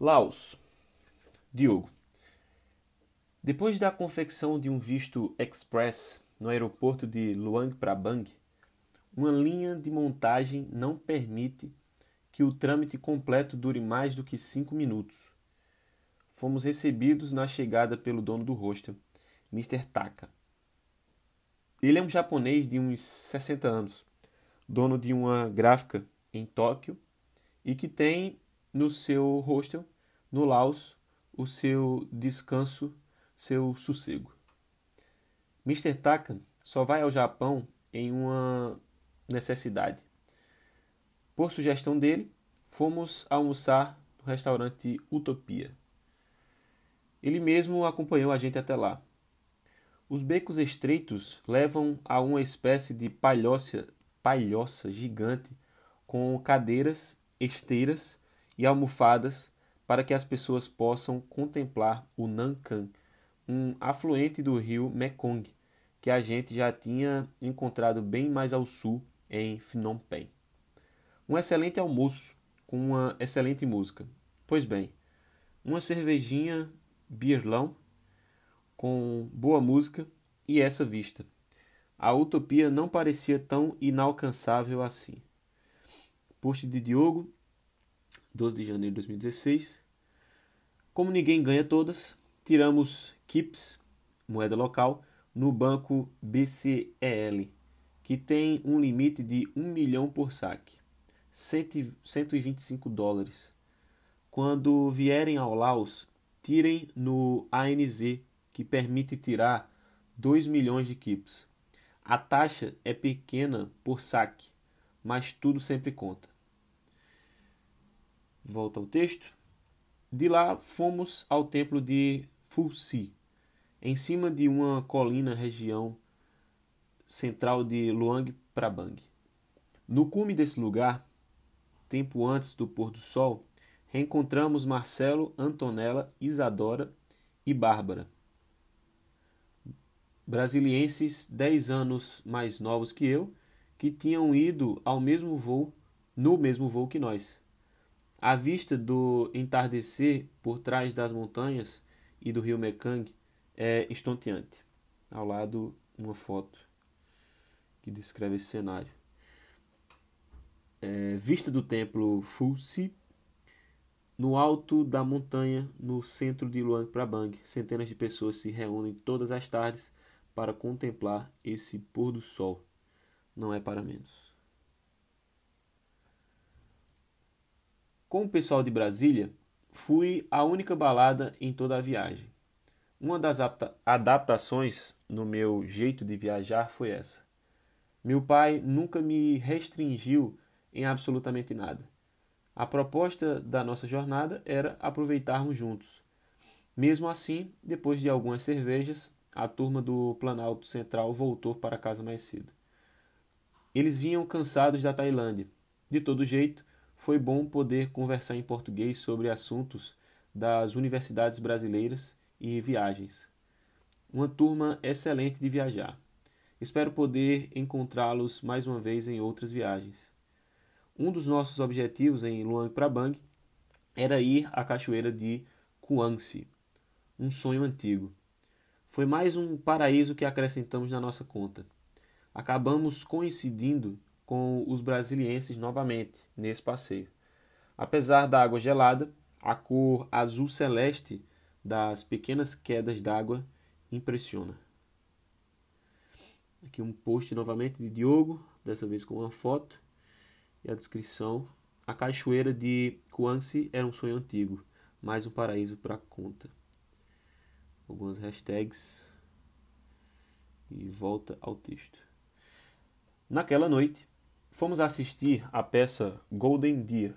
Laos. Diogo. Depois da confecção de um visto express no aeroporto de Luang Prabang, uma linha de montagem não permite que o trâmite completo dure mais do que cinco minutos. Fomos recebidos na chegada pelo dono do hostel, Mr. Taka. Ele é um japonês de uns 60 anos, dono de uma gráfica em Tóquio e que tem no seu hostel, no Laos, o seu descanso, seu sossego. Mr. Taka só vai ao Japão em uma necessidade. Por sugestão dele, fomos almoçar no restaurante Utopia. Ele mesmo acompanhou a gente até lá. Os becos estreitos levam a uma espécie de palhoça, palhoça gigante com cadeiras, esteiras e almofadas para que as pessoas possam contemplar o Nankan, um afluente do rio Mekong, que a gente já tinha encontrado bem mais ao sul em Phnom Penh. Um excelente almoço com uma excelente música. Pois bem, uma cervejinha birlão com boa música e essa vista. A utopia não parecia tão inalcançável assim. Post de Diogo, 12 de janeiro de 2016. Como ninguém ganha todas, tiramos KIPS, moeda local, no banco BCEL, que tem um limite de 1 milhão por saque, 125 dólares. Quando vierem ao Laos, tirem no ANZ, que permite tirar 2 milhões de KIPS. A taxa é pequena por saque, mas tudo sempre conta. Volta ao texto. De lá fomos ao templo de Fulsi, em cima de uma colina região central de Luang Prabang. No cume desse lugar, tempo antes do pôr do sol, reencontramos Marcelo, Antonella, Isadora e Bárbara. Brasilienses dez anos mais novos que eu, que tinham ido ao mesmo voo, no mesmo voo que nós. A vista do entardecer por trás das montanhas e do rio Mekong é estonteante. Ao lado, uma foto que descreve esse cenário. É, vista do templo Fulsi, no alto da montanha, no centro de Luang Prabang, centenas de pessoas se reúnem todas as tardes para contemplar esse pôr do sol. Não é para menos. Com o pessoal de Brasília, fui a única balada em toda a viagem. Uma das adaptações no meu jeito de viajar foi essa. Meu pai nunca me restringiu em absolutamente nada. A proposta da nossa jornada era aproveitarmos juntos. Mesmo assim, depois de algumas cervejas, a turma do Planalto Central voltou para casa mais cedo. Eles vinham cansados da Tailândia. De todo jeito, foi bom poder conversar em português sobre assuntos das universidades brasileiras e viagens. Uma turma excelente de viajar. Espero poder encontrá-los mais uma vez em outras viagens. Um dos nossos objetivos em Luang Prabang era ir à cachoeira de Kuangsi, um sonho antigo. Foi mais um paraíso que acrescentamos na nossa conta. Acabamos coincidindo com os brasilienses novamente nesse passeio. Apesar da água gelada, a cor azul celeste das pequenas quedas d'água impressiona. Aqui um post novamente de Diogo, dessa vez com uma foto e a descrição. A cachoeira de Kuansi era um sonho antigo, mais um paraíso para conta. Algumas hashtags e volta ao texto. Naquela noite, fomos assistir a peça Golden Deer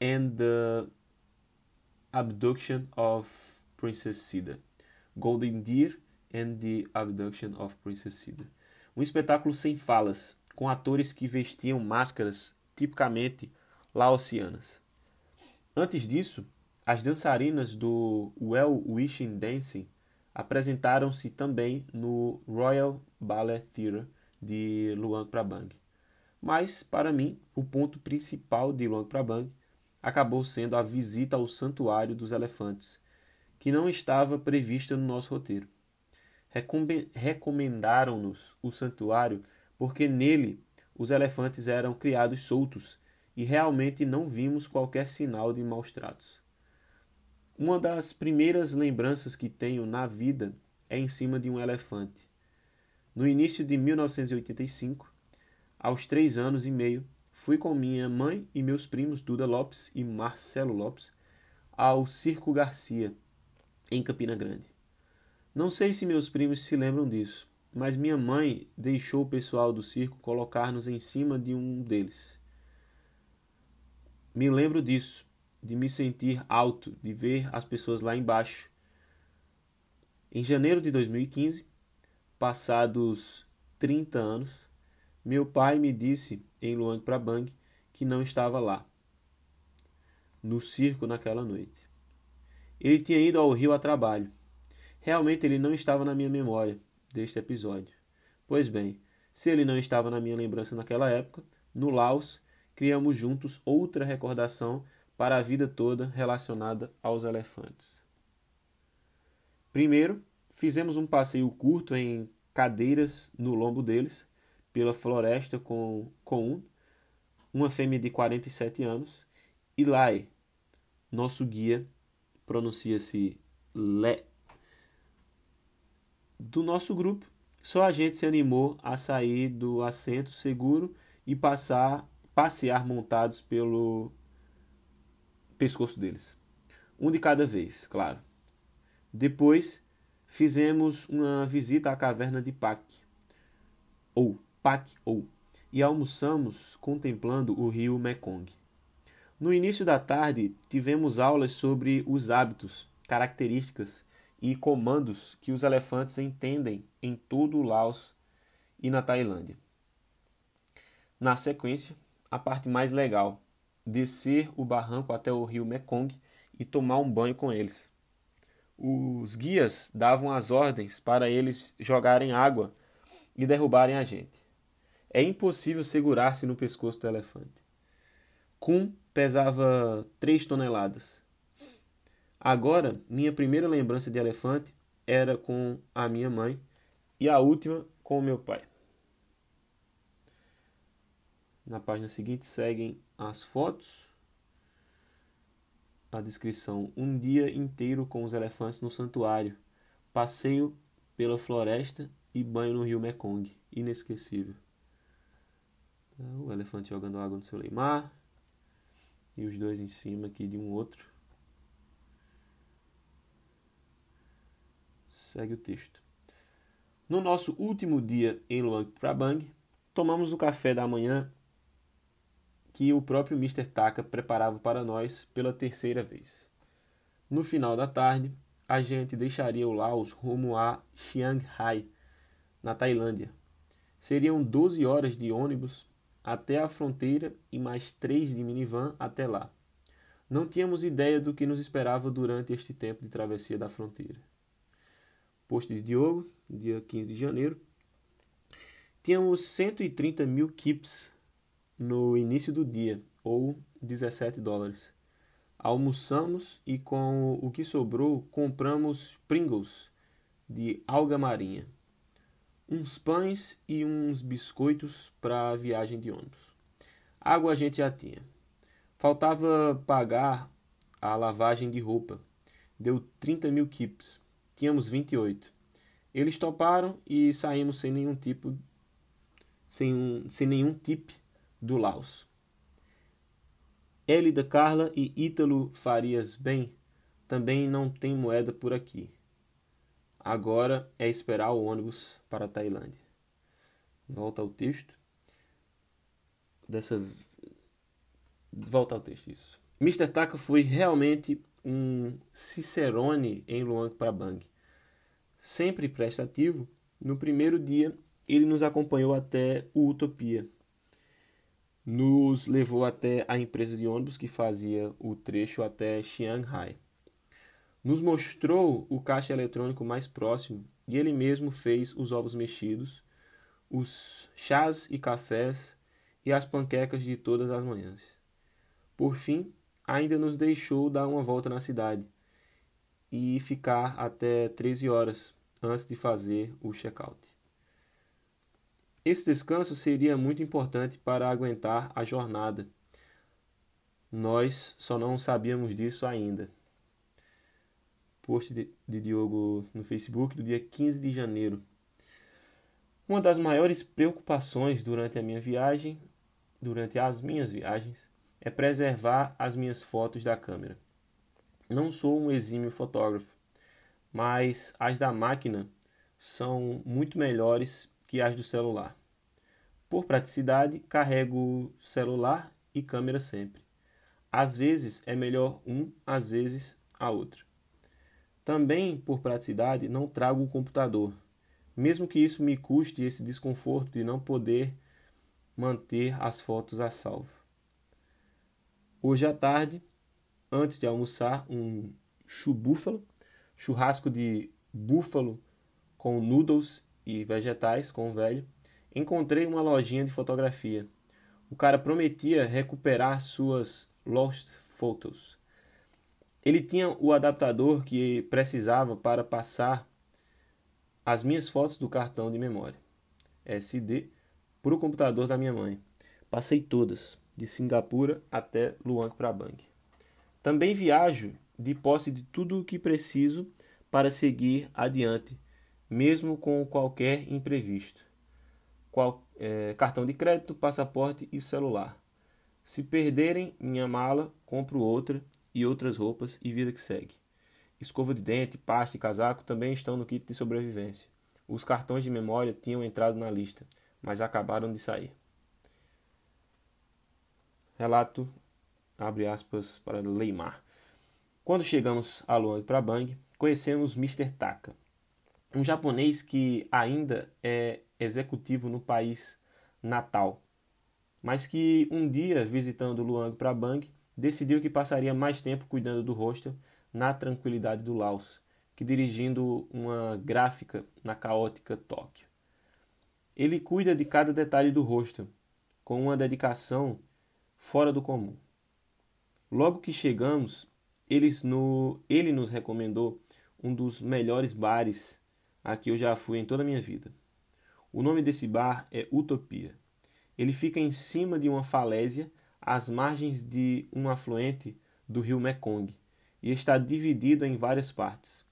and the Abduction of Princess Sida. Golden Deer and the Abduction of Princess Sida. Um espetáculo sem falas, com atores que vestiam máscaras tipicamente laosianas. Antes disso, as dançarinas do Well Wishing Dancing apresentaram-se também no Royal Ballet Theatre de Luang Prabang. Mas, para mim, o ponto principal de Luang Prabang, acabou sendo a visita ao Santuário dos Elefantes, que não estava prevista no nosso roteiro. Recomendaram-nos o santuário porque nele os elefantes eram criados soltos e realmente não vimos qualquer sinal de maus tratos. Uma das primeiras lembranças que tenho na vida é em cima de um elefante. No início de 1985, aos três anos e meio, fui com minha mãe e meus primos Duda Lopes e Marcelo Lopes ao Circo Garcia, em Campina Grande. Não sei se meus primos se lembram disso, mas minha mãe deixou o pessoal do circo colocar-nos em cima de um deles. Me lembro disso, de me sentir alto, de ver as pessoas lá embaixo. Em janeiro de 2015, passados 30 anos, meu pai me disse em Luang Prabang que não estava lá, no circo naquela noite. Ele tinha ido ao rio a trabalho. Realmente ele não estava na minha memória deste episódio. Pois bem, se ele não estava na minha lembrança naquela época, no Laos criamos juntos outra recordação para a vida toda relacionada aos elefantes. Primeiro, fizemos um passeio curto em cadeiras no lombo deles, pela floresta com, com uma fêmea de 47 anos, e Lai, nosso guia, pronuncia-se Le. Do nosso grupo, só a gente se animou a sair do assento seguro e passar passear montados pelo pescoço deles. Um de cada vez, claro. Depois fizemos uma visita à caverna de Pak, ou Pak ou, e almoçamos contemplando o rio Mekong. No início da tarde, tivemos aulas sobre os hábitos, características e comandos que os elefantes entendem em todo o Laos e na Tailândia. Na sequência, a parte mais legal: descer o barranco até o rio Mekong e tomar um banho com eles. Os guias davam as ordens para eles jogarem água e derrubarem a gente. É impossível segurar-se no pescoço do elefante. Kun pesava 3 toneladas. Agora, minha primeira lembrança de elefante era com a minha mãe e a última com o meu pai. Na página seguinte seguem as fotos, a descrição: um dia inteiro com os elefantes no santuário, passeio pela floresta e banho no rio Mekong, inesquecível. O elefante jogando água no seu leimar e os dois em cima aqui de um outro. Segue o texto. No nosso último dia em Luang Prabang, tomamos o café da manhã que o próprio Mr. Taka preparava para nós pela terceira vez. No final da tarde, a gente deixaria o Laos rumo a Chiang Rai, na Tailândia. Seriam 12 horas de ônibus até a fronteira e mais três de minivan até lá. Não tínhamos ideia do que nos esperava durante este tempo de travessia da fronteira. Posto de Diogo, dia 15 de janeiro. Tínhamos 130 mil kips no início do dia, ou 17 dólares. Almoçamos e com o que sobrou compramos Pringles de alga marinha, uns pães e uns biscoitos para a viagem de ônibus. Água a gente já tinha. Faltava pagar a lavagem de roupa. Deu 30 mil kips. Tínhamos 28. Eles toparam e saímos sem nenhum tipo sem, um, sem nenhum tip do Laos. Elida Carla e Ítalo Farias Bem também não tem moeda por aqui. Agora é esperar o ônibus para a Tailândia. Volta ao texto. Dessa volta ao texto isso. Mr. Taka foi realmente um cicerone em Luang Prabang. Sempre prestativo, no primeiro dia ele nos acompanhou até o Utopia, nos levou até a empresa de ônibus que fazia o trecho até Chiang Rai. Nos mostrou o caixa eletrônico mais próximo e ele mesmo fez os ovos mexidos, os chás e cafés e as panquecas de todas as manhãs. Por fim, ainda nos deixou dar uma volta na cidade e ficar até 13 horas antes de fazer o check-out. Esse descanso seria muito importante para aguentar a jornada. Nós só não sabíamos disso ainda. Post de, de Diogo no Facebook do dia 15 de janeiro. Uma das maiores preocupações durante a minha viagem, durante as minhas viagens, é preservar as minhas fotos da câmera. Não sou um exímio fotógrafo, mas as da máquina são muito melhores que as do celular. Por praticidade, carrego celular e câmera sempre. Às vezes é melhor um, às vezes a outra. Também, por praticidade, não trago o computador, mesmo que isso me custe esse desconforto de não poder manter as fotos a salvo. Hoje à tarde, antes de almoçar, um chubúfalo, churrasco de búfalo com noodles e vegetais com o velho, encontrei uma lojinha de fotografia. O cara prometia recuperar suas lost photos. Ele tinha o adaptador que precisava para passar as minhas fotos do cartão de memória SD para o computador da minha mãe. Passei todas, de Singapura até Luang Prabang. Também viajo de posse de tudo o que preciso para seguir adiante, mesmo com qualquer imprevisto. Qual, é, cartão de crédito, passaporte e celular. Se perderem minha mala, compro outra e outras roupas e vida que segue. Escova de dente, pasta e casaco também estão no kit de sobrevivência. Os cartões de memória tinham entrado na lista, mas acabaram de sair. Relato, abre aspas, para Leimar. Quando chegamos a Luang Prabang, conhecemos Mr. Taka, um japonês que ainda é executivo no país natal, mas que um dia, visitando Luang Prabang, decidiu que passaria mais tempo cuidando do hostel na tranquilidade do Laos que dirigindo uma gráfica na caótica Tóquio. Ele cuida de cada detalhe do rosto, com uma dedicação fora do comum. Logo que chegamos, no, ele nos recomendou um dos melhores bares a que eu já fui em toda a minha vida. O nome desse bar é Utopia. Ele fica em cima de uma falésia às margens de um afluente do rio Mekong e está dividido em várias partes.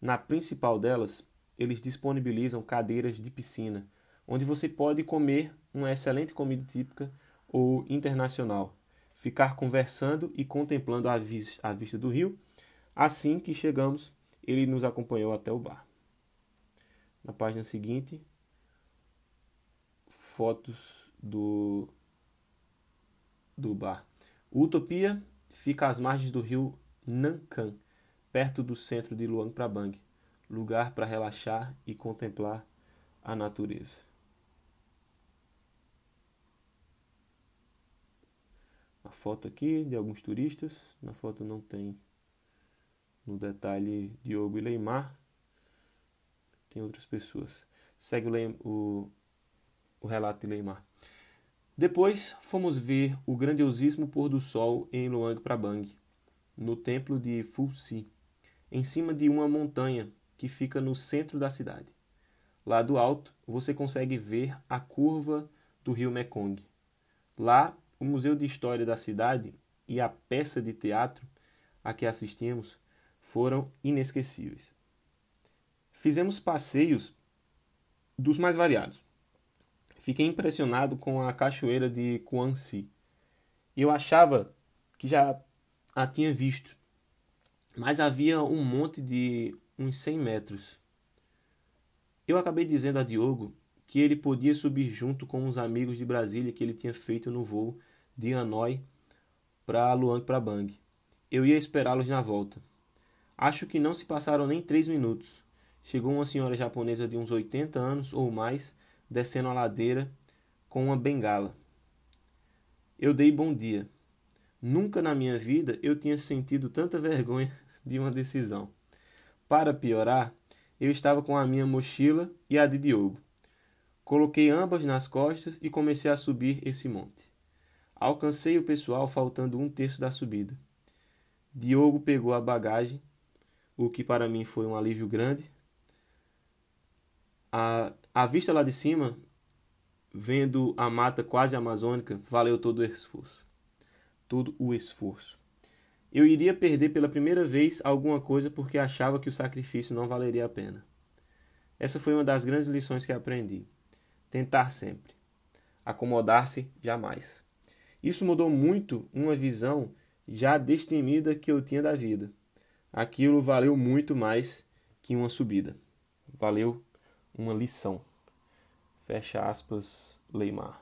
Na principal delas, eles disponibilizam cadeiras de piscina, onde você pode comer uma excelente comida típica ou internacional, ficar conversando e contemplando a, vis a vista do rio. Assim que chegamos, ele nos acompanhou até o bar. Na página seguinte, fotos do, do bar. Utopia fica às margens do rio Nankan, perto do centro de Luang Prabang, lugar para relaxar e contemplar a natureza. A foto aqui de alguns turistas, na foto não tem no detalhe Diogo e Leimar, tem outras pessoas. Segue o, o, o relato de Leimar. Depois fomos ver o grandiosíssimo pôr do sol em Luang Prabang, no templo de Fulsi em cima de uma montanha que fica no centro da cidade. Lá do alto, você consegue ver a curva do rio Mekong. Lá, o Museu de História da cidade e a peça de teatro a que assistimos foram inesquecíveis. Fizemos passeios dos mais variados. Fiquei impressionado com a cachoeira de Kuansi. Eu achava que já a tinha visto, mas havia um monte de uns 100 metros. Eu acabei dizendo a Diogo que ele podia subir junto com uns amigos de Brasília que ele tinha feito no voo de Hanoi para Luang Prabang. Eu ia esperá-los na volta. Acho que não se passaram nem três minutos. Chegou uma senhora japonesa de uns 80 anos ou mais, descendo a ladeira com uma bengala. Eu dei bom dia. Nunca na minha vida eu tinha sentido tanta vergonha de uma decisão. Para piorar, eu estava com a minha mochila e a de Diogo. Coloquei ambas nas costas e comecei a subir esse monte. Alcancei o pessoal faltando um terço da subida. Diogo pegou a bagagem, o que para mim foi um alívio grande. A, a vista lá de cima, vendo a mata quase amazônica, valeu todo o esforço. Todo o esforço. Eu iria perder pela primeira vez alguma coisa porque achava que o sacrifício não valeria a pena. Essa foi uma das grandes lições que aprendi. Tentar sempre. Acomodar-se jamais. Isso mudou muito uma visão já destemida que eu tinha da vida. Aquilo valeu muito mais que uma subida. Valeu uma lição. Fecha aspas, Leimar.